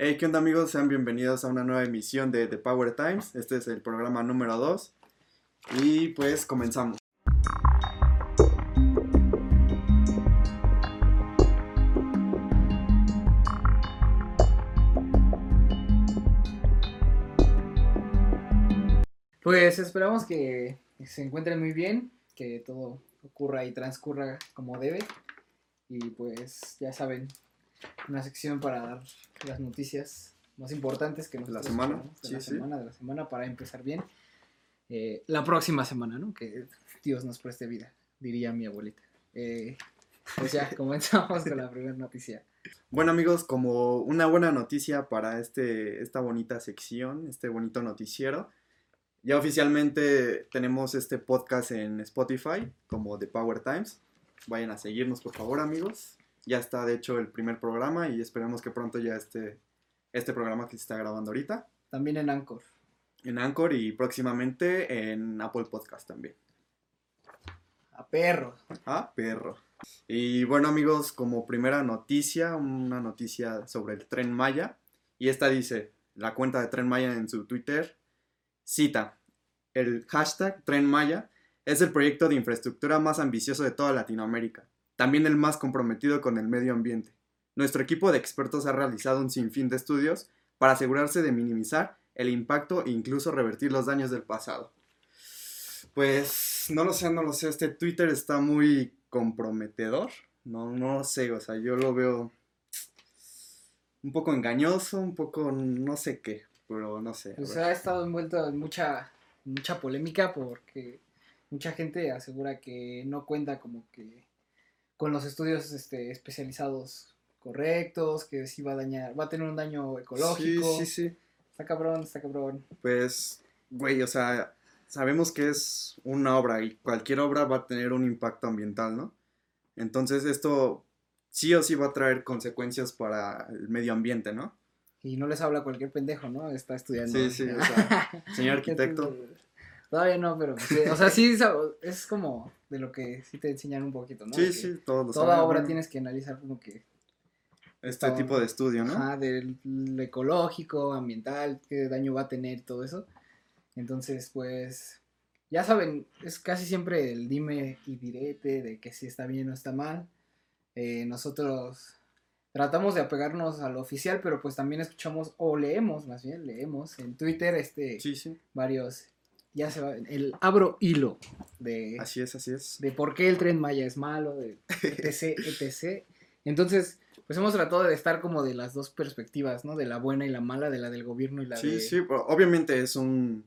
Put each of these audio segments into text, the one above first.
Hey, ¿qué onda amigos? Sean bienvenidos a una nueva emisión de The Power Times. Este es el programa número 2. Y pues comenzamos. Pues esperamos que se encuentren muy bien, que todo ocurra y transcurra como debe. Y pues ya saben, una sección para dar las noticias más importantes que nos La semana, de sí, la sí. semana, de la semana para empezar bien. Eh, la próxima semana, ¿no? Que Dios nos preste vida, diría mi abuelita. Eh, pues ya, comenzamos con la primera noticia. Bueno amigos, como una buena noticia para este, esta bonita sección, este bonito noticiero, ya oficialmente tenemos este podcast en Spotify como The Power Times. Vayan a seguirnos por favor amigos. Ya está de hecho el primer programa y esperemos que pronto ya esté este programa que se está grabando ahorita También en Anchor. en Anchor y próximamente en Apple Podcast también. A perro. Ah, perro. Y bueno amigos, como primera noticia, una noticia sobre el tren Maya. Y esta dice, la cuenta de tren Maya en su Twitter, cita, el hashtag tren Maya es el proyecto de infraestructura más ambicioso de toda Latinoamérica, también el más comprometido con el medio ambiente. Nuestro equipo de expertos ha realizado un sinfín de estudios para asegurarse de minimizar el impacto e incluso revertir los daños del pasado. Pues no lo sé, no lo sé. Este Twitter está muy comprometedor. No, no lo sé, o sea, yo lo veo un poco engañoso, un poco no sé qué, pero no sé. a Pues ver. ha estado envuelto en mucha, mucha polémica porque mucha gente asegura que no cuenta como que con los estudios este, especializados correctos, que sí va a dañar, va a tener un daño ecológico. Sí, sí, sí. Está cabrón, está cabrón. Pues, güey, o sea, sabemos que es una obra y cualquier obra va a tener un impacto ambiental, ¿no? Entonces esto sí o sí va a traer consecuencias para el medio ambiente, ¿no? Y no les habla cualquier pendejo, ¿no? Está estudiando. Sí, sí, o sea, señor arquitecto. Todavía no, pero sí, o sea, sí es como de lo que sí te enseñan un poquito, ¿no? Sí, De sí, todos lo Toda saben, obra bueno, tienes que analizar como que Este todo. tipo de estudio, ¿no? Ajá, del lo ecológico, ambiental, qué daño va a tener, todo eso. Entonces, pues, ya saben, es casi siempre el dime y direte de que si está bien o está mal. Eh, nosotros tratamos de apegarnos a lo oficial, pero pues también escuchamos, o leemos, más bien, leemos en Twitter este Sí, sí, varios, ya se va, el abro hilo de así es, así es. de por qué el tren Maya es malo, de etc, etc. Entonces, pues hemos tratado de estar como de las dos perspectivas, ¿no? De la buena y la mala, de la del gobierno y la Sí, de... sí, pero obviamente es un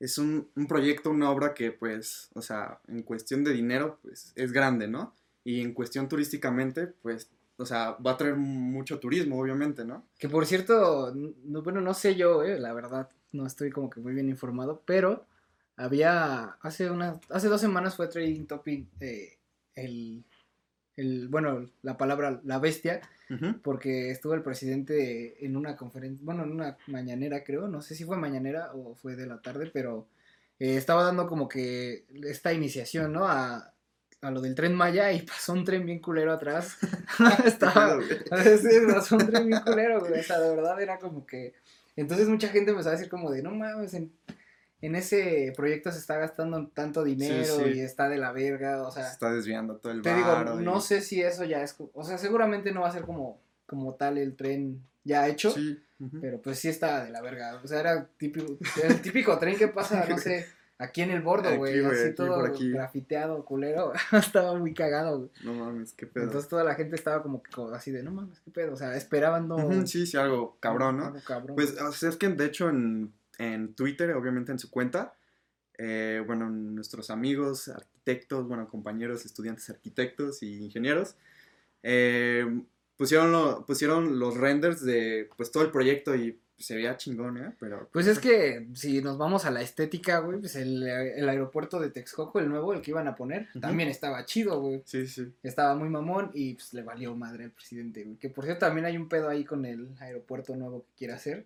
es un, un proyecto, una obra que pues, o sea, en cuestión de dinero, pues es grande, ¿no? Y en cuestión turísticamente, pues, o sea, va a traer mucho turismo, obviamente, ¿no? Que por cierto, no- bueno, no sé yo, eh, la verdad, no estoy como que muy bien informado, pero había, hace una, hace dos semanas fue trading topic eh, el, el, bueno, la palabra la bestia, porque estuvo el presidente en una conferencia, bueno, en una mañanera creo, no sé si fue mañanera o fue de la tarde, pero eh, estaba dando como que esta iniciación, ¿no? A, a lo del tren Maya y pasó un tren bien culero atrás. estaba, sí, pasó un tren bien culero, güey, o sea, de verdad era como que... Entonces mucha gente empezó a decir como de, no mames, en, en ese proyecto se está gastando tanto dinero sí. y está de la verga, o sea... Se está desviando todo el Te digo, y- no sé si eso ya es, o sea, seguramente no va a ser como, como tal el tren ya hecho, Sí, pero pues sí está de la verga, o sea, era típico, el típico tren que pasa, no sé, aquí en el bordo, güey, así aquí, todo aquí. grafiteado, culero, estaba muy cagado, güey. No mames, qué pedo. Entonces toda la gente estaba como así de, no mames, qué pedo, o sea, esperaban no... Sí, sí, algo cabrón, ¿no? algo cabrón. Pues o sea, es que de hecho en, en Twitter, obviamente en su cuenta, eh, bueno, nuestros amigos, arquitectos, bueno, compañeros, estudiantes arquitectos y ingenieros, eh, pusieron, lo- pusieron los renders de pues todo el proyecto y se veía chingón, ¿eh? Pero Pues es que si nos vamos a la estética, güey, pues el, el aeropuerto de Texcoco, el nuevo, el que iban a poner, Ujú. también estaba chido, güey. sí, sí. Estaba muy mamón y pues le valió madre al presidente, güey. Que por cierto también hay un pedo ahí con el aeropuerto nuevo que quiere hacer.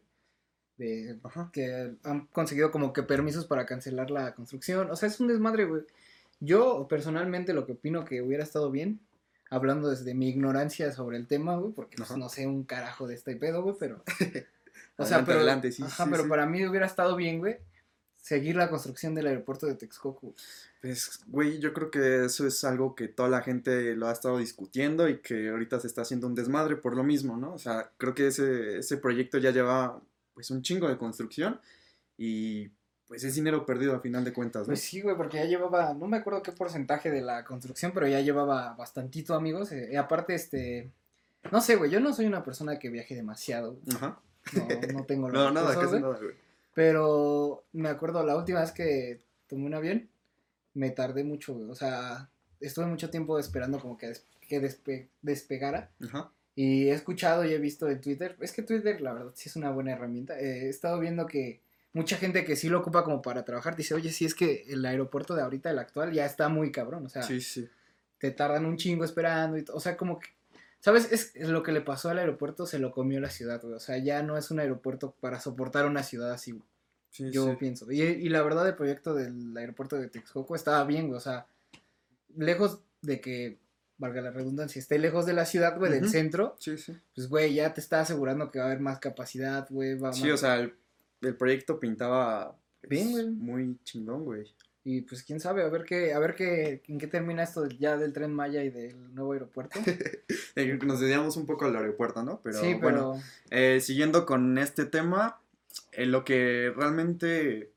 De Ajá. que han conseguido como que permisos para cancelar la construcción. O sea, es un desmadre, güey. Yo personalmente lo que opino que hubiera estado bien, hablando desde mi ignorancia sobre el tema, güey, porque pues, no sé un carajo de este pedo, güey, pero... O sea, Adelante, pero, adelante, sí, ajá, sí, pero sí. para mí hubiera estado bien, güey, seguir la construcción del aeropuerto de Texcoco. Pues, güey, yo creo que eso es algo que toda la gente lo ha estado discutiendo y que ahorita se está haciendo un desmadre por lo mismo, ¿no? O sea, creo que ese, ese proyecto ya lleva, pues, un chingo de construcción y, pues, es dinero perdido a final de cuentas, ¿no? Pues sí, güey, porque ya llevaba, no me acuerdo qué porcentaje de la construcción, pero ya llevaba bastantito, amigos. eh, aparte, este, no sé, güey, yo no soy una persona que viaje demasiado, güey, Ajá. no, no tengo No, nada, recursos, casi güey. nada, güey. Pero me acuerdo la última vez que tomé un avión, me tardé mucho, güey. O sea, estuve mucho tiempo esperando como que, que despe- despegara. Ajá. Y he escuchado y he visto en Twitter. Es que Twitter, la verdad, sí es una buena herramienta. Eh, he estado viendo que mucha gente que sí lo ocupa como para trabajar dice, oye, sí es que el aeropuerto de ahorita, el actual, ya está muy cabrón. O sea, Sí, sí. te tardan un chingo esperando. Y o sea, como que. ¿Sabes? Es es lo que le pasó al aeropuerto, se lo comió la ciudad, güey. O sea, ya no es un aeropuerto para soportar una ciudad así, güey Sí, yo sí. pienso. Y, y la verdad, el proyecto del aeropuerto de Texcoco estaba bien, güey. O sea, lejos de que, valga la redundancia, esté lejos de la ciudad, güey, del centro, Sí, sí. pues, güey, ya te está asegurando que va a haber más capacidad, güey. Va Sí, más- o sea, el, el proyecto pintaba pues, Bien, güey. muy chingón, güey. Y pues, quién sabe, a ver qué, a ver qué, en qué termina esto ya del Tren Maya y del nuevo aeropuerto. Eh, Nos desviamos un poco al aeropuerto, ¿no? Pero, sí, bueno. Eh, siguiendo con este tema, eh, lo que realmente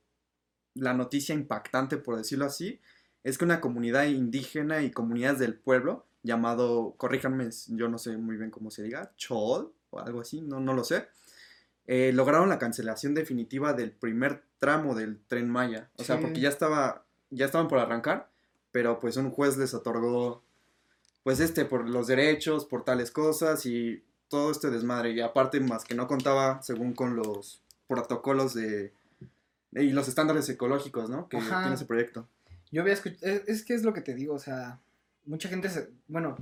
la noticia impactante, por decirlo así, es que una comunidad indígena y comunidades del pueblo, llamado, corríjanme, yo no sé muy bien cómo se diga, Chol o algo así, no, no lo sé, eh, lograron la cancelación definitiva del primer tramo del tren Maya. O sea, porque ya estaba, ya estaban por arrancar, pero pues un juez les otorgó, pues este, por los derechos, por tales cosas y todo este desmadre. Y aparte, más que no contaba, según con los protocolos de... y los estándares ecológicos, ¿no? Que Ajá. tiene ese proyecto. Yo había escuchado, es, es que es lo que te digo, o sea, mucha gente, se, bueno,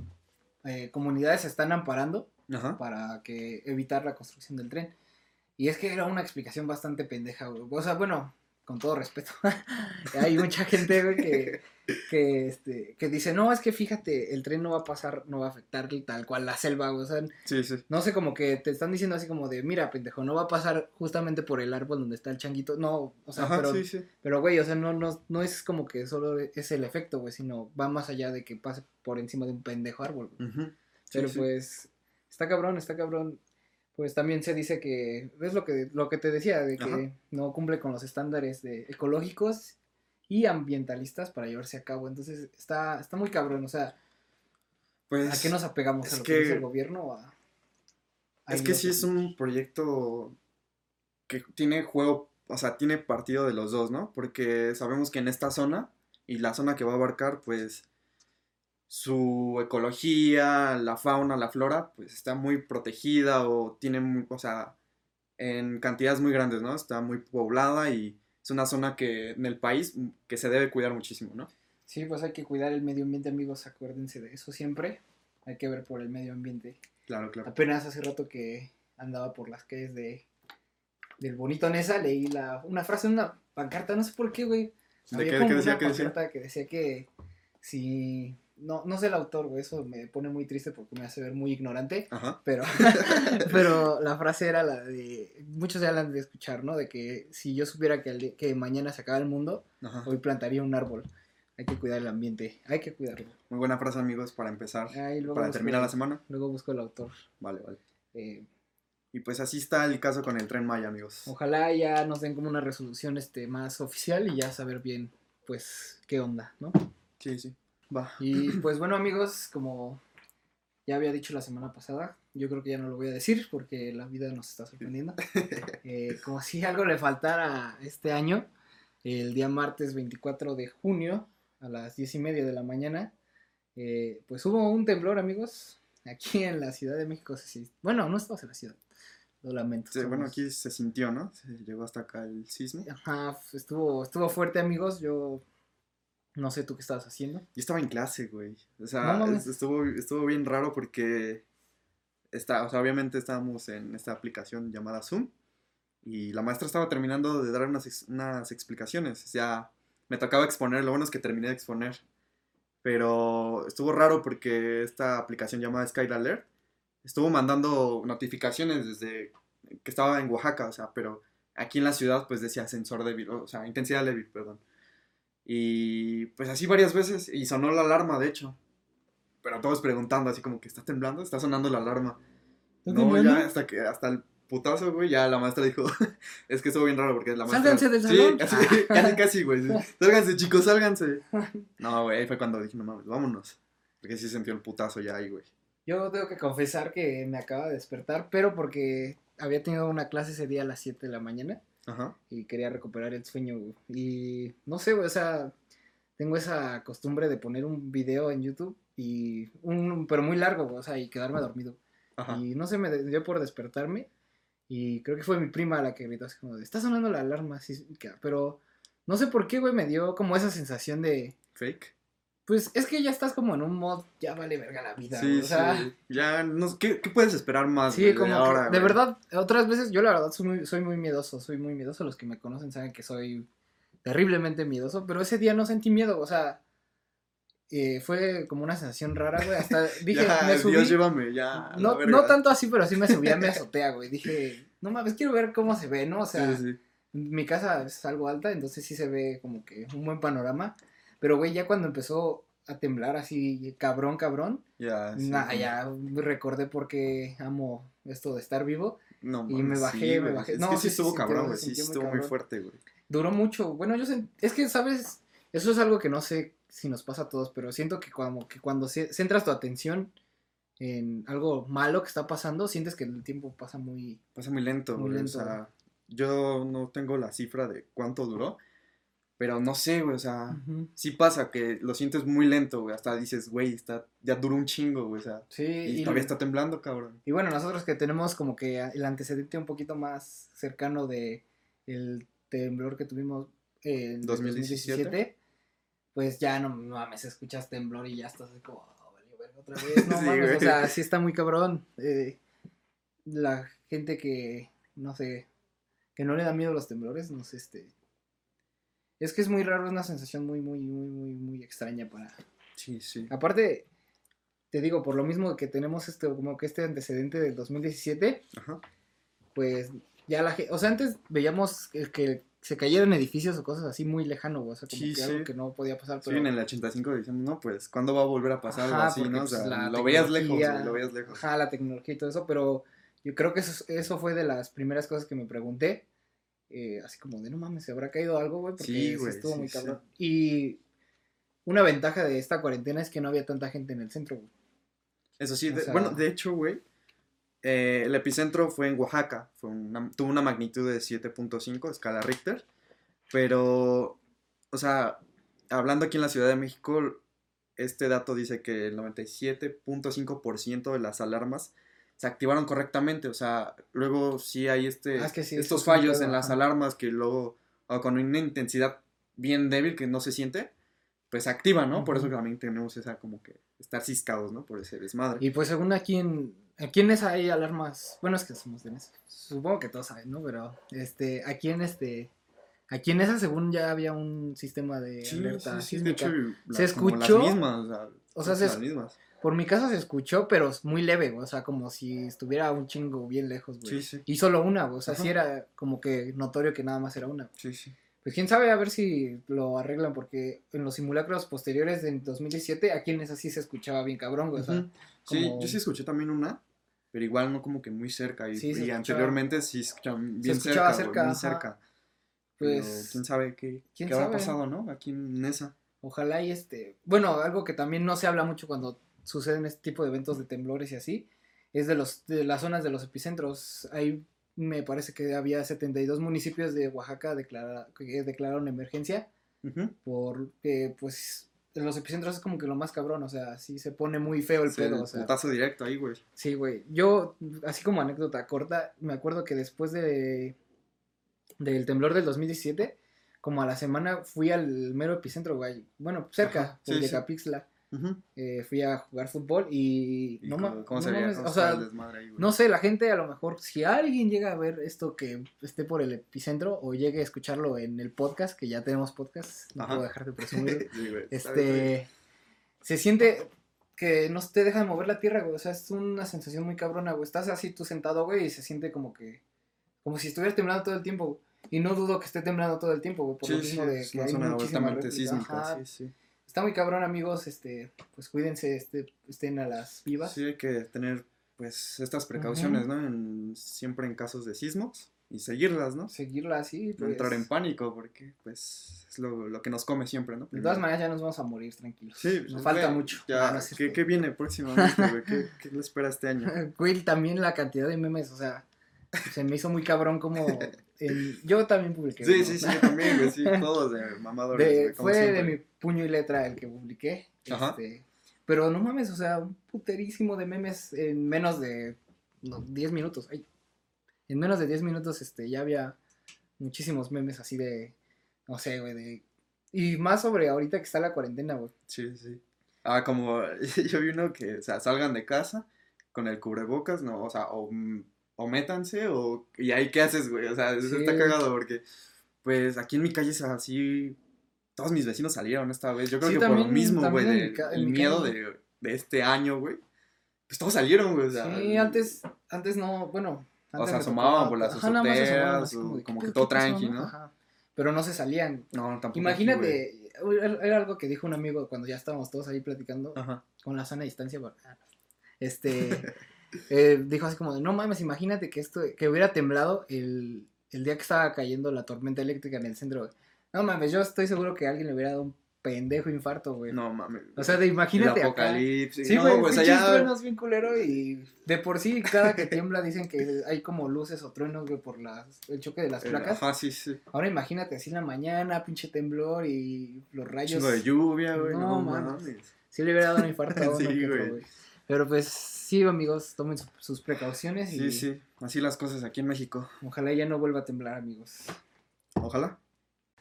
eh, comunidades se están amparando Ajá. para que evitar la construcción del tren. Y es que era una explicación bastante pendeja, güey. O sea, bueno, con todo respeto. Hay mucha gente, güey, que, que, este, que dice, no, es que fíjate, el tren no va a pasar, no va a afectar tal cual la selva, güey. O sea, Sí, sí. no sé, como que te están diciendo así como de, mira, pendejo, no va a pasar justamente por el árbol donde está el changuito. No, o sea, Ajá, pero, sí, pero, güey, o sea, no, no, no es como que solo es el efecto, güey, sino va más allá de que pase por encima de un pendejo árbol, güey. Pero pues, está cabrón, está cabrón. Pues también se dice que, es lo que, lo que te decía, de que Ajá. no cumple con los estándares de ecológicos y ambientalistas para llevarse a cabo. Entonces, está, está muy cabrón, o sea, Pues, ¿a qué nos apegamos? es ¿A lo que, que- dice el gobierno? o a- a Es que sí es un proyecto que tiene juego, o sea, tiene partido de los dos, ¿no? Porque sabemos que en esta zona y la zona que va a abarcar, pues su ecología, la fauna, la flora, pues está muy protegida o tiene, mu- o sea, en cantidades muy grandes, ¿no? Está muy poblada y es una zona que en el país mm, que se debe cuidar muchísimo, ¿no? Sí, pues hay que cuidar el medio ambiente, amigos, acuérdense de eso siempre. Hay que ver por el medio ambiente. Claro, claro. Apenas hace rato que andaba por las calles de del bonito Nesa, leí la, una frase en una pancarta, no sé por qué, güey. ¿De qué, decía? pancarta que decía que si no, no sé el autor, güey, eso me pone muy triste porque me hace ver muy ignorante, Ajá. pero, pero la frase era la de, muchos ya la han de escuchar, ¿no? De que si yo supiera que, que mañana se acaba el mundo, Ajá. hoy plantaría un árbol. Hay que cuidar el ambiente, hay que cuidarlo. Muy buena frase, amigos, para empezar. Para busco- terminar la semana. Luego busco el autor. Vale, vale. Eh, Y pues así está el caso con el tren Maya, amigos. ojalá ya nos den como una resolución este más oficial y ya saber bien, pues, qué onda, ¿no? Sí, sí. Va. Y pues bueno amigos, como ya había dicho la semana pasada, yo creo que ya no lo voy a decir porque la vida nos está sorprendiendo. Eh, como si algo le faltara este año, el día martes 24 de junio a las 10 y media de la mañana, eh, pues hubo un temblor amigos, aquí en la Ciudad de México. se Bueno, no estamos en la ciudad, lo lamento. Sí, bueno, aquí se sintió, ¿no? Se llegó hasta acá el sismo. Ajá, estuvo, estuvo fuerte amigos, yo no sé tú qué estabas haciendo. Yo estaba en clase, güey. O sea, No estuvo, estuvo bien raro porque está, o sea, obviamente estábamos en esta aplicación llamada Zoom y la maestra estaba terminando de dar unas, unas explicaciones. O sea, me tocaba exponer, lo bueno es que terminé de exponer. Pero estuvo raro porque esta aplicación llamada Sky Alert estuvo mandando notificaciones desde que estaba en Oaxaca, o sea, pero aquí en la ciudad pues decía sensor débil, o sea, intensidad débil, perdón. Y pues así varias veces, y sonó la alarma, de hecho. Pero todos preguntando, así como que está temblando, está sonando la alarma. No, ya hasta que hasta el putazo, güey, ya la maestra dijo, es que estuvo bien raro porque la maestra... Sálganse del salón. Sí, casi, casi, casi, güey. Sálganse, chicos, sálganse. No, güey, ahí fue cuando dije, no mames, vámonos. Porque sí sintió el putazo ya ahí, güey. Yo tengo que confesar que me acaba de despertar, pero porque había tenido una clase ese día a las 7 de la mañana Ajá. y quería recuperar el sueño. güey. Y no sé, güey, o sea, tengo esa costumbre de poner un video en YouTube y un pero muy largo, güey, o sea, y quedarme dormido. Ajá. Y no sé, me dio por despertarme y creo que fue mi prima la que gritó así como de, está sonando la alarma, que- pero no sé por qué, güey, me dio como esa sensación de, Fake. Pues es que ya estás como en un mod, ya vale verga la vida, Sí, o sea, sí. Ya, no, ¿qué, qué puedes esperar más? Sí, güey, como que, ahora, de güey? verdad, otras veces yo la verdad soy muy, soy muy miedoso, soy muy miedoso, los que me conocen saben que soy terriblemente miedoso, pero ese día no sentí miedo, o sea, eh, fue como una sensación rara, güey, hasta dije, ya, me subí, Dios, llévame, ya. no, no tanto así, pero sí me subí a mi azotea, güey, dije, no mames, quiero ver cómo se ve, ¿no? O sea, Sí, sí. mi casa es algo alta, entonces sí se ve como que un buen panorama, pero güey, ya cuando empezó a temblar así, cabrón, cabrón, Ya, sí. nah, ya recordé por qué amo esto de estar vivo. No, Y me bajé, sí, me bajé. Es No, que sí estuvo cabrón, güey. Sí, muy estuvo muy fuerte, güey. Duró mucho. Bueno, yo sent- es que, ¿sabes? Eso es algo que no sé si nos pasa a todos, pero siento que como que cuando ce- centras tu atención en algo malo que está pasando, sientes que el tiempo pasa muy... Pasa muy lento, Muy lento, O sea, yo no tengo la cifra de cuánto duró. Pero no sé, güey. O sea, sí pasa que lo sientes muy lento, güey. Hasta dices, güey, está, ya duró un chingo, güey. O sea, Sí, y, y, todavía está temblando, cabrón. y bueno, nosotros que tenemos como que el antecedente un poquito más cercano de el temblor que tuvimos en 2017. 2017, pues ya no mames, escuchas temblor y ya estás así como, "Oh, valió verga otra vez, no Sí, mames, güey. o sea, sí está muy cabrón. eh, la gente que, no sé, que no le da miedo los temblores, no sé, este... Es que es muy raro, es una sensación muy, muy, muy, muy, muy extraña para... Sí, sí. Aparte, te digo, por lo mismo que tenemos este, como que este antecedente del 2017, Ajá. pues ya la gente, o sea, antes veíamos que, que se cayeran edificios o cosas así muy lejano, o sea, como Sí, que sí. algo que no podía pasar, Sí, en el 85 diciendo, no, pues, ¿cuándo va a volver a pasar algo así, porque, no? O pues, sea, lo veías lejos, lo veías lejos. Ajá, la tecnología y todo eso, pero yo creo que eso, eso fue de las primeras cosas que me pregunté. Eh, así como de no mames, ¿se habrá caído algo, güey? Porque Sí, sí güey, estuvo sí, muy sí. cabrón. Y una ventaja de esta cuarentena es que no había tanta gente en el centro, güey. Eso sí, O de- sea- bueno, de hecho, güey, eh, el epicentro fue en Oaxaca, fue una- tuvo una magnitud de 7.5, escala Richter, pero, o sea, hablando aquí en la Ciudad de México, este dato dice que el 97.5% de las alarmas se activaron correctamente, o sea, luego sí hay este, Ah, es que sí, eso estos fallos en las alarmas que luego, o con una intensidad bien débil que no se siente, pues se activa, ¿no? Por eso también tenemos esa como que estar ciscados, ¿no? Por ese desmadre. Y pues según aquí en, aquí en esa hay alarmas, bueno es que somos de esa, supongo que todos saben, ¿no? Pero este, aquí en este, aquí en esa según ya había un sistema de Sí, alerta sí, sí, de Se escuchó, Las mismas, o sea, o sea, son se las es- mismas. Por mi casa se escuchó, pero muy leve, o sea, como si estuviera un chingo bien lejos, güey. Y solo una, o sea, Ajá. sí era como que notorio que nada más era una. Sí, sí. Pues quién sabe a ver si lo arreglan, porque en los simulacros posteriores de 2017, aquí en esa sí se escuchaba bien cabrón, güey, o sea. Sí, yo sí escuché también una, pero igual no como que muy cerca. Y, Sí, se y escuchaba- anteriormente sí escuchaban bien escuchaba cerca, muy. Pero Pues, quién sabe qué, quién qué habrá sabe. pasado, ¿no? Aquí en esa. Ojalá y este. Bueno, algo que también no se habla mucho cuando suceden este tipo de eventos de temblores y así, es de los de las zonas de los epicentros. Ahí me parece que había 72 municipios de Oaxaca declara- que declararon emergencia porque pues en los epicentros es como que lo más cabrón, o sea, sí se pone muy feo el Sí, pedo, el o sea. putazo directo ahí, güey. Sí, güey. Yo, así como anécdota corta, me acuerdo que después de del temblor del 2017, como a la semana fui al mero epicentro, güey. Bueno, cerca, Ajá, sí, sí. Yecapixtla. Ujú. Eh, fui a jugar fútbol y, ¿Y no, cómo, cómo no se veía? mames, ¿Cómo o sea, ahí, no sé, la gente a lo mejor, si alguien llega a ver esto que esté por el epicentro o llegue a escucharlo en el podcast, que ya tenemos podcast, no Ajá. puedo dejar de presumir. Sí, güey, este, se siente que no te deja de mover la tierra, güey. O sea, es una sensación muy cabrona, güey. Estás así tú sentado, güey, y se siente como que. Como si estuvieras temblando todo el tiempo, güey. Y no dudo que esté temblando todo el tiempo, güey. Por Sí, lo mismo sí, de que hay muchísima sísmica, sí, sí. Está muy cabrón, amigos. Este, pues cuídense, este, estén a las vivas. Sí, hay que tener, pues, estas precauciones, ¿no? En- siempre en casos de sismos y seguirlas, ¿no? Seguirla así. No Pues, entrar en pánico, porque, pues, es lo, lo que nos come siempre, ¿no? de todas maneras, ya nos vamos a morir tranquilos. Sí, nos pues, falta güey, mucho. Ya, Ah, no ¿qué, qué viene próximamente, güey? ¿Qué, ¿Qué le espera este año? Güey, también la cantidad de memes, o sea, se me hizo muy cabrón como... yo también publiqué. Sí, uno. sí, sí, yo también, güey, sí, todos de mamadores, De- güey, fue de mi puño y letra el que publiqué. Ajá. este, pero no mames, o sea, un puterísimo de memes en menos de no, 10 minutos. ay. En menos de 10 minutos este, ya había muchísimos memes así de, no sé, güey, de... Y más sobre ahorita que está la cuarentena, güey. Sí, sí. Ah, como yo vi uno que, o sea, salgan de casa con el cubrebocas, no, o sea, o, mm, o métanse, o, y ahí qué haces, güey, o sea, eso Sí. está cagado porque, pues, aquí en mi calle es así, todos mis vecinos salieron esta vez, yo creo Sí, que por lo también- mismo, güey, también el mi miedo de, de este año, güey, pues todos salieron, güey, o sea. sí, antes, antes no, bueno... O antes sea, me asomaban por las azoteas, o de, como ¿qué que todo tranqui, ¿no? Ajá. Pero no se salían. No, tampoco. aquí, Imagínate, era era algo que dijo un amigo cuando ya estábamos todos ahí platicando. Ajá. con la sana distancia. ah, no. Este, eh, dijo así como de, no mames, imagínate que esto, que hubiera temblado el, el día que estaba cayendo la tormenta eléctrica en el centro. güey. No mames, yo estoy seguro que alguien le hubiera dado un pendejo infarto, güey. No mames. O sea, de el imagínate acá. apocalipsis. Sí, no, güey, pues allá. truenos bien culero y de por sí cada que tiembla dicen que hay como luces o truenos, güey, por las, el choque de las placas. Ajá, sí, sí. Ahora imagínate así en la mañana, pinche temblor y los rayos. Chingo de lluvia, güey. No, No, mames. mames. Sí le hubiera dado un infarto a uno Sí, güey. Pero pues sí, amigos, tomen su- sus precauciones y Sí, sí. Así las cosas aquí en México. ojalá ya no vuelva a temblar, amigos. Ojalá.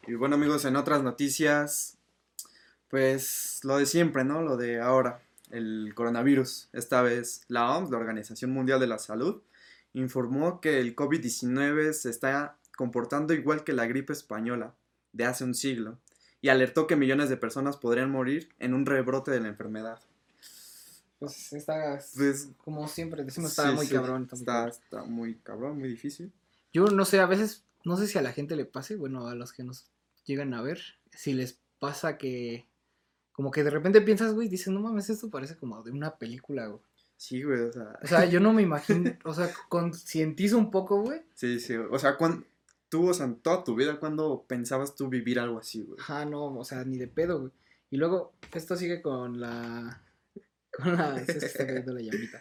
Y bueno, amigos, en otras noticias, pues lo de siempre, ¿no? Lo de ahora, el coronavirus. Esta vez la OMS, la Organización Mundial de la Salud, informó que el COVID-19 se está comportando igual que la gripe española de hace un siglo y alertó que millones de personas podrían morir en un rebrote de la enfermedad. Pues está, Pues, como siempre decimos, está sí, muy sí, cabrón. está muy está, cabrón. está muy cabrón, muy difícil. Yo no sé, a veces, no sé si a la gente le pase, bueno, a los que nos llegan a ver, si les pasa que, como que de repente piensas, güey, dices, no mames, esto parece como de una película, güey. Sí, güey, o sea, O sea, yo no me imagino, o sea, concientizo un poco, güey. sí, sí, o sea, cuando, tú, o sea, en toda tu vida, cuando pensabas tú vivir algo así, güey? Ajá, no, o sea, ni de pedo, güey. Y luego, esto sigue con la. Con la. Es está cayendo la llamita.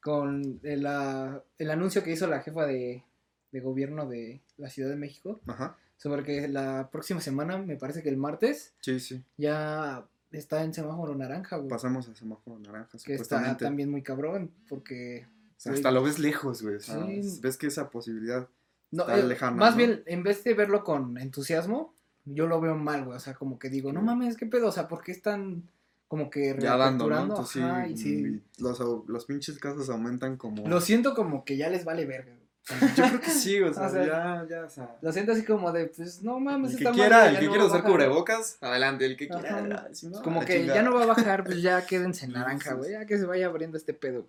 Con el, la- el anuncio que hizo la jefa de, de gobierno de la Ciudad de México Ajá, sobre que la próxima semana, me parece que el martes, sí, sí. ya está en semáforo naranja, güey. Pasamos a semáforo naranja, Que está también muy cabrón, porque. O sea, hasta lo ves lejos, güey. O sea, Sí. ves que esa posibilidad. No, Está eh, lejana, más ¿no? bien, en vez de verlo con entusiasmo, yo lo veo mal, güey. O sea, como que digo, no mames, ¿qué pedo? O sea, ¿por qué están como que Ya dando, ¿no? reaperturando? Entonces, Ajá, sí, y sí. y los, los pinches casos aumentan como. Lo siento como que ya les vale verga. Yo creo que sí, o sea, O sea, ya, ya, o sea. Lo siento así como de, pues, no mames, El que quiera, el que no quiera usar cubrebocas, adelante, el que Ajá. quiera. si no, Como que ya no va a bajar, pues ya quédense naranja, güey. Ya que se vaya abriendo este pedo.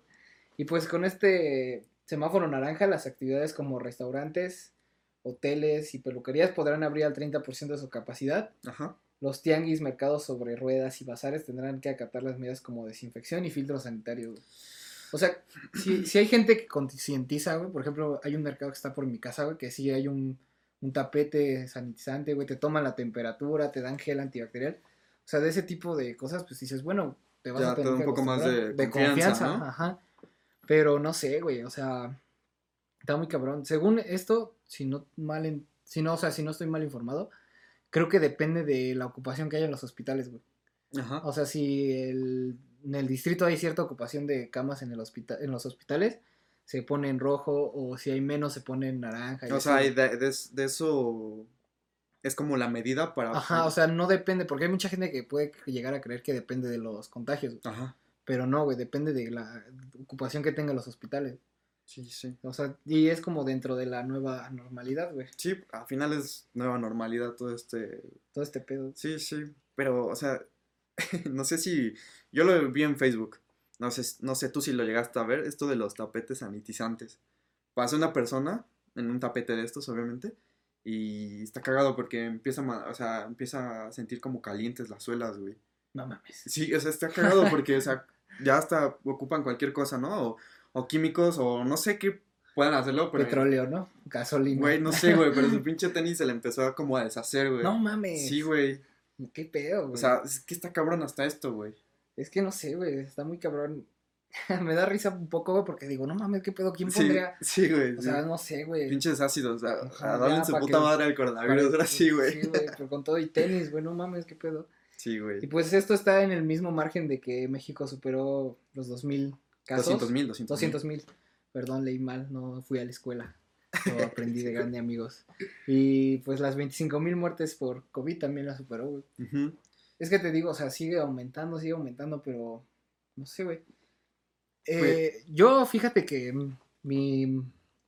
Y pues con este semáforo naranja, las actividades como restaurantes, hoteles y peluquerías podrán abrir al 30% de su capacidad. Ajá. Los tianguis, mercados sobre ruedas y bazares tendrán que acatar las medidas como desinfección y filtros sanitarios. güey. O sea, si, si hay gente que concientiza, güey, por ejemplo, hay un mercado que está por mi casa, güey, que sí hay un, un tapete sanitizante, güey, te toman la temperatura, te dan gel antibacterial. O sea, de ese tipo de cosas, pues dices, bueno, te vas Ya a te tener un poco más acostumbrar. de confianza, ¿no? ajá. Pero no sé, güey, o sea, está muy cabrón. Según esto, si no mal en- si no, o sea, si no estoy mal informado, creo que depende de la ocupación que haya en los hospitales, güey. Ajá. O sea, si el- en el distrito hay cierta ocupación de camas en, el hospital, en los hospitales, se pone en rojo, o si hay menos, se pone en naranja. y O así, sea, de- de eso es como la medida para. Ajá, o sea, no depende, porque hay mucha gente que puede llegar a creer que depende de los contagios, güey. Ajá. pero no, güey, depende de la ocupación que tengan los hospitales. Sí, sí. O sea, y es como dentro de la nueva normalidad, güey, Sí, al final es nueva normalidad todo este. todo este pedo. Sí, sí. Pero, o sea, no sé si, yo lo vi en Facebook, no sé, no sé tú si lo llegaste a ver, esto de los tapetes sanitizantes. Pasa una persona en un tapete de estos, obviamente, y está cagado porque empieza, a, o sea, empieza a sentir como calientes las suelas, güey. No mames. Sí, o sea, está cagado porque, o sea, ya hasta ocupan cualquier cosa, ¿no? O, o químicos, o no sé qué puedan hacerlo, pero... Petróleo, ¿no? Gasolina. Güey, no sé, güey, pero su pinche tenis se le empezó a como a deshacer, güey. No mames. Sí, güey. Qué pedo, güey. O sea, es que está cabrón hasta esto, güey. Es que no sé, güey, está muy cabrón. me da risa un poco, güey, porque digo, no mames, qué pedo, ¿quién Sí, pondría? sí, güey. O sí. sea, no sé, güey. Pinches ácidos, o sea, a darle su puta que- madre al coronavirus, ahora sí, güey. Sí, güey, pero con todo y tenis, güey, no mames, qué pedo. Sí, Y güey. pues esto está en el mismo margen de que México superó los 2000 casos. 200 mil, 200 mil. 200 mil. Perdón, leí mal, no fui a la escuela. Lo aprendí de grande, amigos. Y pues las 25 mil muertes por COVID también la superó, güey. Es que te digo, o sea, sigue aumentando, sigue aumentando, pero no sé, güey. Eh, Güey. yo, fíjate que mi,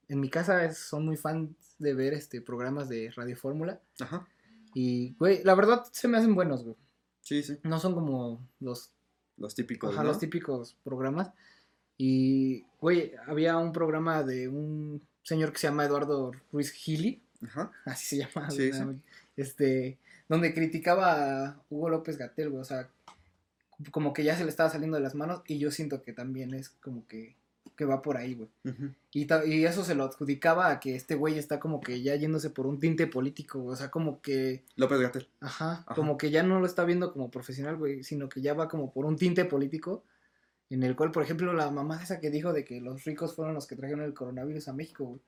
en mi casa son muy fans de ver este programas de Radio Fórmula. Ajá. Y, güey, la verdad se me hacen buenos, güey. Sí, sí. No son como los, Los típicos, ajá, ¿no? los típicos programas. Y, güey, había un programa de un señor que se llama Eduardo Ruiz Gili. Ajá. así se llama, Sí, sí. este, donde criticaba a Hugo López Gatel, güey, o sea, como que ya se le estaba saliendo de las manos y yo siento que también es como que, que va por ahí, güey. Y, y eso se lo adjudicaba a que este güey está como que ya yéndose por un tinte político, güey, o sea, como que, López Gatel. ajá, Ajá. como que ya no lo está viendo como profesional, güey, sino que ya va como por un tinte político. En el cual, por ejemplo, la mamá esa que dijo de que los ricos fueron los que trajeron el coronavirus a México, güey.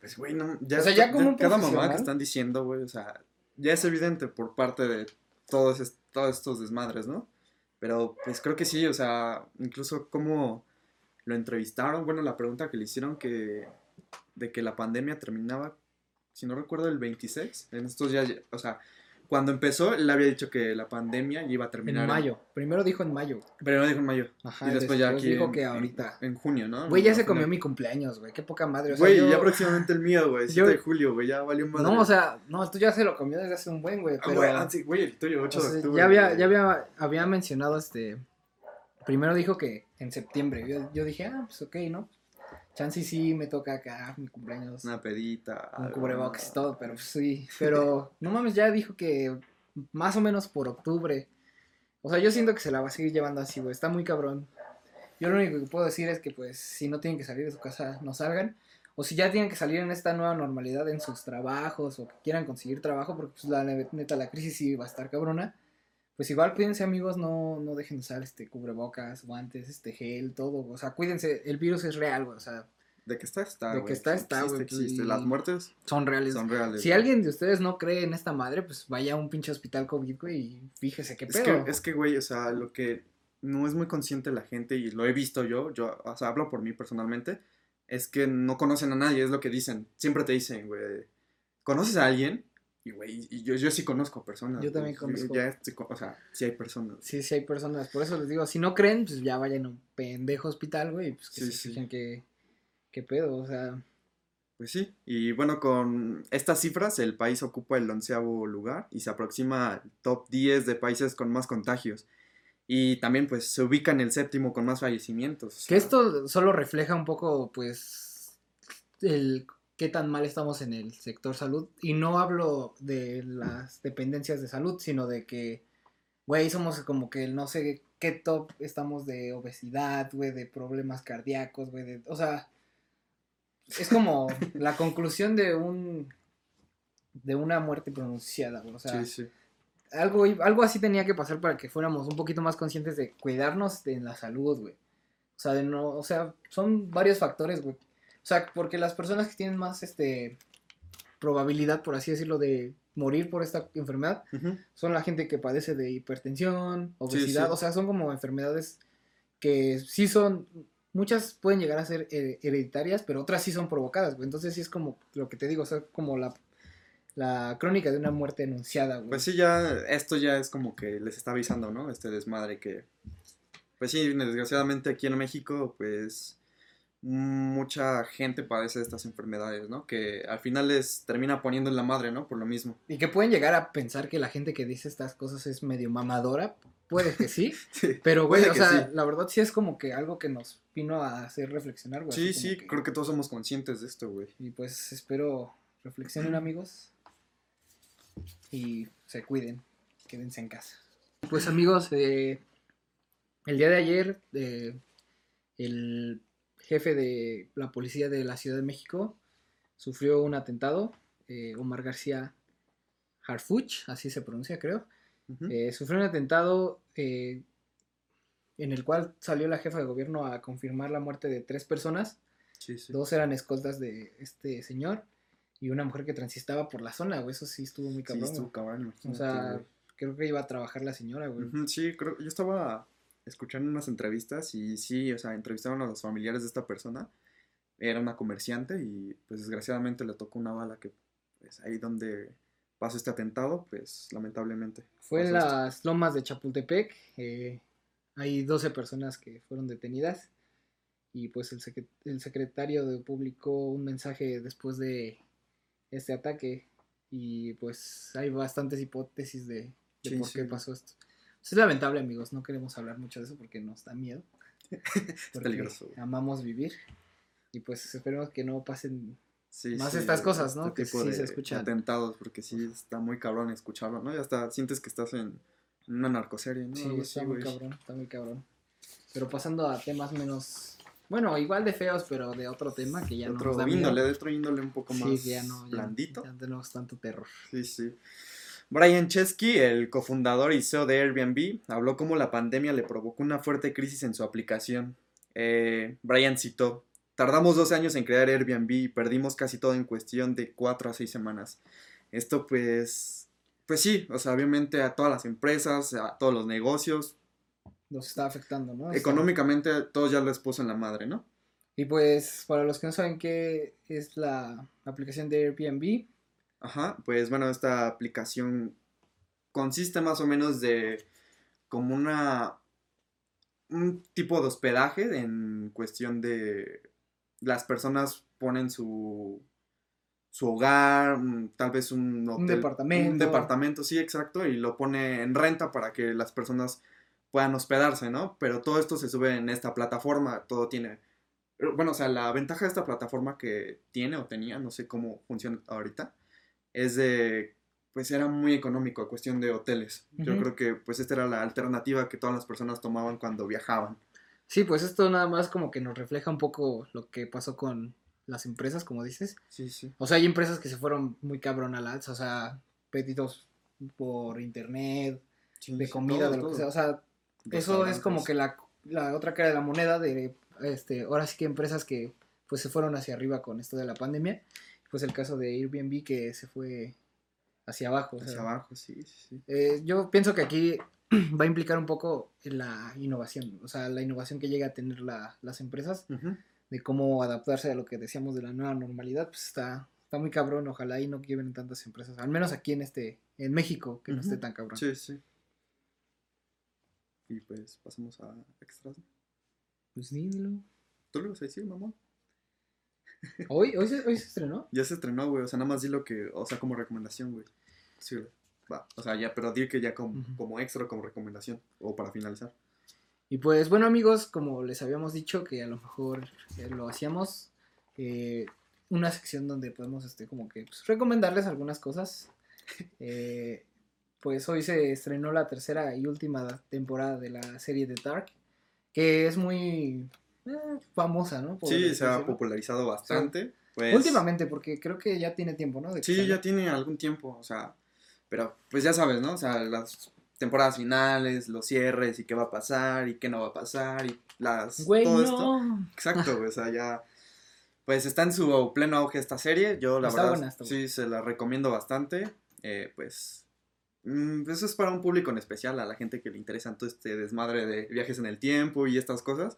Pues, güey, no. Ya, O sea, ya como un cada mamá que están diciendo, güey, o sea, ya es evidente por parte de todos, es- todos estos desmadres, ¿no? Pero, pues creo que sí, o sea, incluso cómo lo entrevistaron, bueno, la pregunta que le hicieron que de que la pandemia terminaba, si no recuerdo, el 26, en estos días, o sea, cuando empezó, él había dicho que la pandemia iba a En terminar. mayo. Primero dijo en mayo. No dijo en mayo. Ajá, y después ya aquí. dijo en- que en- ahorita. En, junio, ¿no? Güey, ya se comió mi cumpleaños, güey. Qué poca madre. O sea, Güey, yo- ya próximamente el mío, güey. 7 yo- de julio, güey. Ya valió madre. No, o sea, no, tú ya se lo comió desde hace un buen, güey. Ah, Pero. güey, ah, sí, güey, el tuyo, 8 o sea, de octubre. ya había, güey. ya había, había mencionado este. Primero dijo que en septiembre. Yo, yo dije, ah, pues ok, ¿no? Chance sí me toca acá mi cumpleaños. Una pedita. Algo, cubrebocas y todo, pero pues, sí. Pero no mames, ya dijo que más o menos por octubre. O sea, yo siento que se la va a seguir llevando así, güey. Está muy cabrón. Yo lo único que puedo decir es que, pues, si no tienen que salir de su casa, no salgan. O si ya tienen que salir en esta nueva normalidad en sus trabajos o que quieran conseguir trabajo, porque, pues, la neta, la crisis sí va a estar cabrona. Pues igual cuídense, amigos, no, no dejen de usar este cubrebocas, guantes, este gel, todo. O sea, cuídense, el virus es real, güey. O sea, De que está, está. De que está, está, Existe, güey, existe. Las muertes son reales. son reales. Si alguien de ustedes no cree en esta madre, pues vaya a un pinche hospital COVID, güey, y fíjese qué Es pedo. que, es que, güey, o sea, lo que no es muy consciente la gente, y lo he visto yo, yo, o sea, hablo por mí personalmente, es que no conocen a nadie, es lo que dicen. Siempre te dicen, güey, ¿conoces a alguien? Y, güey, y yo, yo sí conozco personas. Yo también conozco. Ya, estoy o sea, sí hay personas. Sí, sí hay personas. Por eso les digo, si no creen, pues ya vayan a un pendejo hospital, güey, pues que Sí, se sí. fijen qué, qué pedo, o sea. Pues sí, y bueno, con estas cifras el país ocupa el onceavo lugar y se aproxima al top 10 de países con más contagios. Y también pues se ubica en el séptimo con más fallecimientos. o Que sea, esto solo refleja un poco, pues, el qué tan mal estamos en el sector salud. Y no hablo de las dependencias de salud, sino de que, güey, somos como que no sé qué top estamos de obesidad, güey, de problemas cardíacos, güey, de, o sea, es como la conclusión de un de una muerte pronunciada, güey, o sea, Sí, sí. algo, algo así tenía que pasar para que fuéramos un poquito más conscientes de cuidarnos de la salud, güey. O sea, de no, o sea, son varios factores, güey. O sea, porque las personas que tienen más, este, probabilidad, por así decirlo, de morir por esta enfermedad, son la gente que padece de hipertensión, obesidad, sí. o sea, son como enfermedades que sí son, muchas pueden llegar a ser hereditarias, pero otras sí son provocadas, güey. Entonces sí es como lo que te digo, o sea, como la, la crónica de una muerte anunciada, güey. Pues sí, ya, esto ya es como que les está avisando, ¿no? Este desmadre que, pues sí, desgraciadamente aquí en México, pues mucha gente padece de estas enfermedades, ¿no? Que al final les termina poniendo en la madre, ¿no? Por lo mismo. Y que pueden llegar a pensar que la gente que dice estas cosas es medio mamadora, puede que sí. Sí, Pero, güey, o sea, sí. la verdad sí es como que algo que nos vino a hacer reflexionar, güey. Sí, sí, creo que todos somos conscientes de esto, güey. Y pues espero reflexionen, amigos. Y se cuiden. Quédense en casa. Pues, amigos, eh, el día de ayer, eh, el jefe de la policía de la Ciudad de México sufrió un atentado. eh, Omar García Harfuch, así se pronuncia, creo. Eh, sufrió un atentado eh, en el cual salió la jefa de gobierno a confirmar la muerte de tres personas. Sí, sí. Dos eran escoltas de este señor y una mujer que transitaba por la zona, güey. Eso sí estuvo muy Sí, cabrón. estuvo güey. cabrón, o sea, creo que iba a trabajar la señora, güey. Sí, creo, yo estaba escuchando unas entrevistas y sí, o sea, entrevistaron a los familiares de esta persona. Era una comerciante y pues desgraciadamente le tocó una bala que pues ahí donde pasó este atentado, pues lamentablemente. Fue en esto. las lomas de Chapultepec. eh, hay 12 personas que fueron detenidas. Y pues el, secre- el secretario de- publicó un mensaje después de este ataque. Y pues hay bastantes hipótesis de, de Sí, por sí, qué pasó esto. Es lamentable, amigos. No queremos hablar mucho de eso porque nos da miedo. porque peligroso. Amamos vivir. Y pues esperemos que no pasen Sí, más sí, estas cosas, ¿no? Este Que tipo sí de, se escuchan. atentados, porque sí está muy cabrón escucharlo, ¿no? Y hasta sientes que estás en una narcoserie, ¿no? Sí, Algo está así, muy güey. cabrón, está muy cabrón. Pero pasando a temas menos, bueno, igual de feos, pero de otro tema que ya no nos da miedo. índole, de otro índole un poco Sí, más que ya no, ya, blandito. ya no tenemos tanto terror. Sí, sí. Brian Chesky, el cofundador y CEO de Airbnb, habló cómo la pandemia le provocó una fuerte crisis en su aplicación. Eh, Brian citó, tardamos 12 años en crear Airbnb y perdimos casi todo en cuestión de 4 a 6 semanas. Esto pues, pues sí, o sea, obviamente a todas las empresas, a todos los negocios, Nos está afectando, ¿no? Económicamente todos ya les puso en la madre, ¿no? Y pues, para los que no saben qué es la aplicación de Airbnb, Ajá, pues bueno, esta aplicación consiste más o menos de como una un tipo de hospedaje en cuestión de las personas ponen su su hogar, mm, tal vez un hotel, departamento. un departamento, sí, exacto, y lo pone en renta para que las personas puedan hospedarse, ¿no? Pero todo esto se sube en esta plataforma, todo tiene bueno, o sea, la ventaja de esta plataforma que tiene o tenía, no sé cómo funciona ahorita, es de, pues era muy económico a cuestión de hoteles. Yo creo que pues esta era la alternativa que todas las personas tomaban cuando viajaban. sí, pues esto nada más como que nos refleja un poco lo que pasó con las empresas, como dices. Sí, sí. O sea, hay empresas que se fueron muy cabrón al alza, o sea, pedidos por internet, de comida, de lo que sea. O sea, eso es como que la, la otra cara de la moneda de, este, ahora sí que empresas que pues se fueron hacia arriba con esto de la pandemia. Pues el caso de Airbnb que se fue hacia abajo. o Hacia sea, abajo, sí, sí, sí. eh, yo pienso que aquí va a implicar un poco la innovación, o sea, la innovación que llega a tener la- las empresas de cómo adaptarse a lo que decíamos de la nueva normalidad, pues está, está muy cabrón, ojalá y no quiebren tantas empresas, al menos aquí en este, en México, que no esté tan cabrón. Sí, sí. Y pues pasamos a extras. Pues dímelo. ¿Tú lo vas a decir, mamón? Hoy, hoy, se, hoy se estrenó. Ya se estrenó, güey. O sea, nada más di lo que, o sea, como recomendación, güey. Sí, güey. Va. O sea, ya, pero di que ya como, como extra, como recomendación. O para finalizar. Y pues bueno amigos, como les habíamos dicho que a lo mejor eh, lo hacíamos, eh, una sección donde podemos este, como que pues, recomendarles algunas cosas. Eh, pues hoy se estrenó la tercera y última temporada de la serie de Dark, que es muy eh, famosa, ¿no? Por Sí, se ha popularizado bastante. Pues, Últimamente, porque creo que ya tiene tiempo, ¿no? De Sí, ya tiene algún tiempo, o sea, pero pues ya sabes, ¿no? O sea, las temporadas finales, los cierres y qué va a pasar y qué no va a pasar y las Güey, todo esto. no. Exacto, güey, o sea, ya pues está en su pleno auge esta serie. Yo la Está verdad buena, está sí se la recomiendo bastante. Eh, pues mm, eso es para un público en especial, a la gente que le interesa todo este desmadre de viajes en el tiempo y estas cosas.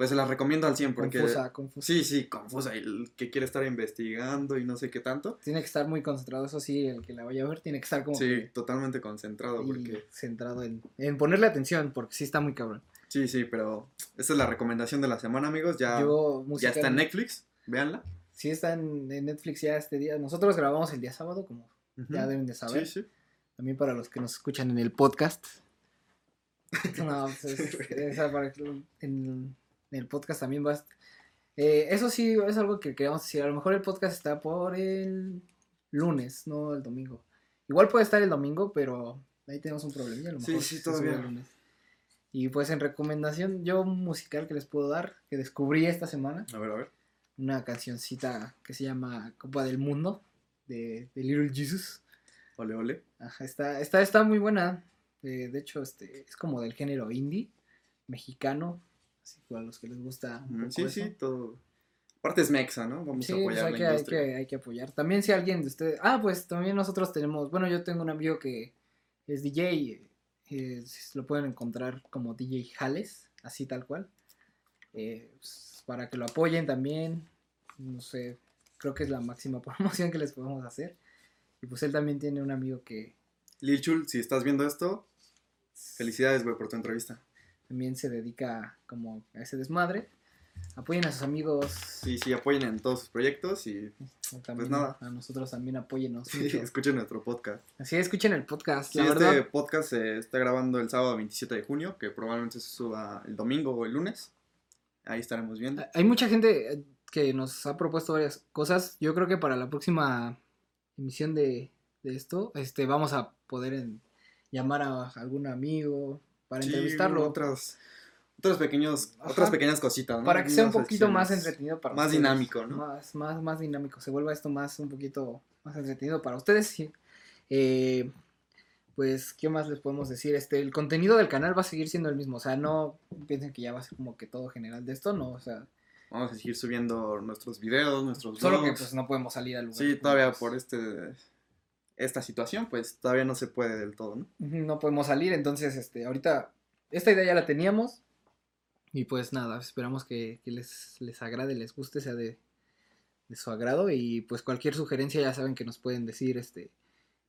Pues se las recomiendo al 100 porque Confusa, confusa. sí, sí, confusa el que quiere estar investigando y no sé qué tanto. Tiene que estar muy concentrado, eso sí, el que la vaya a ver tiene que estar como Sí, que totalmente concentrado y porque centrado en, en ponerle atención, porque sí está muy cabrón. sí, sí, pero esta es la recomendación de la semana, amigos. Ya, Yo, ya está en Netflix, véanla. Sí está en, en Netflix ya este día. Nosotros grabamos el día sábado, como Ujú. ya deben de saber. Sí, sí. También para los que nos escuchan en el podcast. No, pues es- esa para que en, en el podcast también va. Eh, eso sí es algo que queríamos decir. A lo mejor el podcast está por el lunes, no el domingo. Igual puede estar el domingo, pero ahí tenemos un problema. A lo Sí, mejor sí, sube todavía. el lunes. Y pues en recomendación, yo un musical que les puedo dar, que descubrí esta semana, A ver, a ver. una cancioncita que se llama Copa del Mundo, de, de Little Jesus. Ole, ole. Ajá, está, está, está muy buena. Eh, de hecho, este, es como del género indie, mexicano. Así que a los que les gusta un Mm, poco Sí, eso. sí, todo. Aparte es mexa, ¿no? Vamos Sí, a pues apoyar hay la que, hay, que, hay que apoyar. También si alguien de ustedes... Ah, pues también nosotros tenemos... Bueno, yo tengo un amigo que es DJ. eh, lo pueden encontrar como DJ Jales, así tal cual. Eh, pues, para que lo apoyen también. No sé, creo que es la máxima promoción que les podemos hacer. Y pues él también tiene un amigo que Lil Chul, si estás viendo esto, felicidades, güey, por tu entrevista. También se dedica como a ese desmadre. Apoyen a sus amigos. Sí, sí, apoyen en todos sus proyectos y También nada. a nosotros también apóyennos. sí, escuchen nuestro podcast. Así escuchen el podcast. Sí, la este verdad, podcast se está grabando el sábado 27 de junio, que probablemente se suba el domingo o el lunes. Ahí estaremos viendo. hay mucha gente eh, que nos ha propuesto varias cosas. Yo creo que para la próxima emisión de, de esto, este, vamos a poder en- llamar a algún amigo para Sí, entrevistarlo. Otras, otros pequeños, Ajá. otras pequeñas cositas, ¿no? para que sea un poquito más entretenido para más ustedes. dinámico, ¿no? Más, más, más dinámico. Se vuelva esto más un poquito más entretenido para ustedes. sí. Eh, pues, ¿qué más les podemos decir? Este, el contenido del canal va a seguir siendo el mismo. O sea, no piensen que ya va a ser como que todo general de esto, no. O sea, Vamos a seguir subiendo nuestros videos, nuestros solo que pues no podemos salir al lugar. Sí, todavía por este esta situación, pues todavía no se puede del todo, ¿no? No podemos salir, entonces este, ahorita esta idea ya la teníamos y pues nada, esperamos que, que les, les agrade, les guste, sea de, de su agrado y pues cualquier sugerencia ya saben que nos pueden decir este,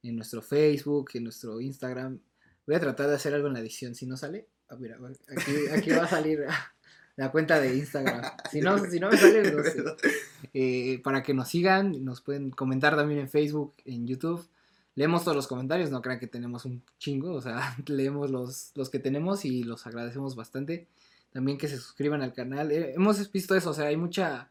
en nuestro Facebook, en nuestro Instagram. Voy a tratar de hacer algo en la edición, si no sale, ah, mira, aquí, aquí va a salir la cuenta de Instagram. Si no, si no me sale, no sé. Eh, para que nos sigan, nos pueden comentar también en Facebook, en YouTube. Leemos todos los comentarios, no crean que tenemos un chingo, o sea, leemos los, los que tenemos y los agradecemos bastante. También que se suscriban al canal. Eh, hemos visto eso, o sea, hay mucha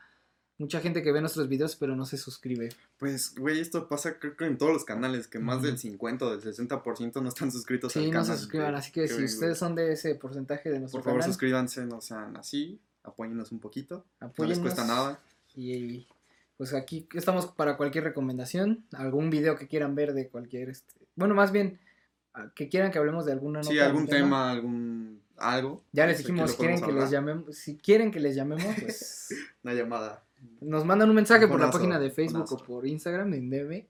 mucha gente que ve nuestros videos pero no se suscribe. Pues, güey, esto pasa creo que en todos los canales, que más Ujú. del 50 o del 60% no están suscritos Sí, al no canal. se suscriban, así que si bien, ustedes güey. son de ese porcentaje de nuestro Por favor, canal, suscríbanse, no sean así, apóyennos un poquito. No les apóyennos. cuesta nada. Y pues aquí estamos para cualquier recomendación, algún video que quieran ver de cualquier, este, bueno, más bien a- que quieran que hablemos de alguna Sí, nota, algún algún tema, algún algo. Ya les sé, dijimos, quieren que les llamemos, si quieren que les llamemos, pues Una llamada. nos mandan un mensaje por la página de Facebook o por Instagram en DM,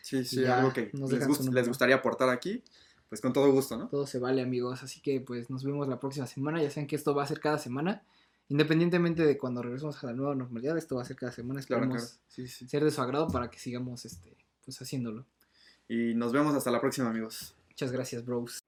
Sí, sí, algo que nos les, gust- les gustaría aportar aquí, pues con todo gusto, ¿no? todo se vale amigos, así que pues nos vemos la próxima semana, ya saben que esto va a ser cada semana, independientemente de cuando regresemos a la nueva normalidad, esto va a ser cada semana, Claro, esperemos claro. Sí, sí. ser de su agrado para que sigamos este, pues haciéndolo. Y nos vemos hasta la próxima, amigos. Muchas gracias, bros.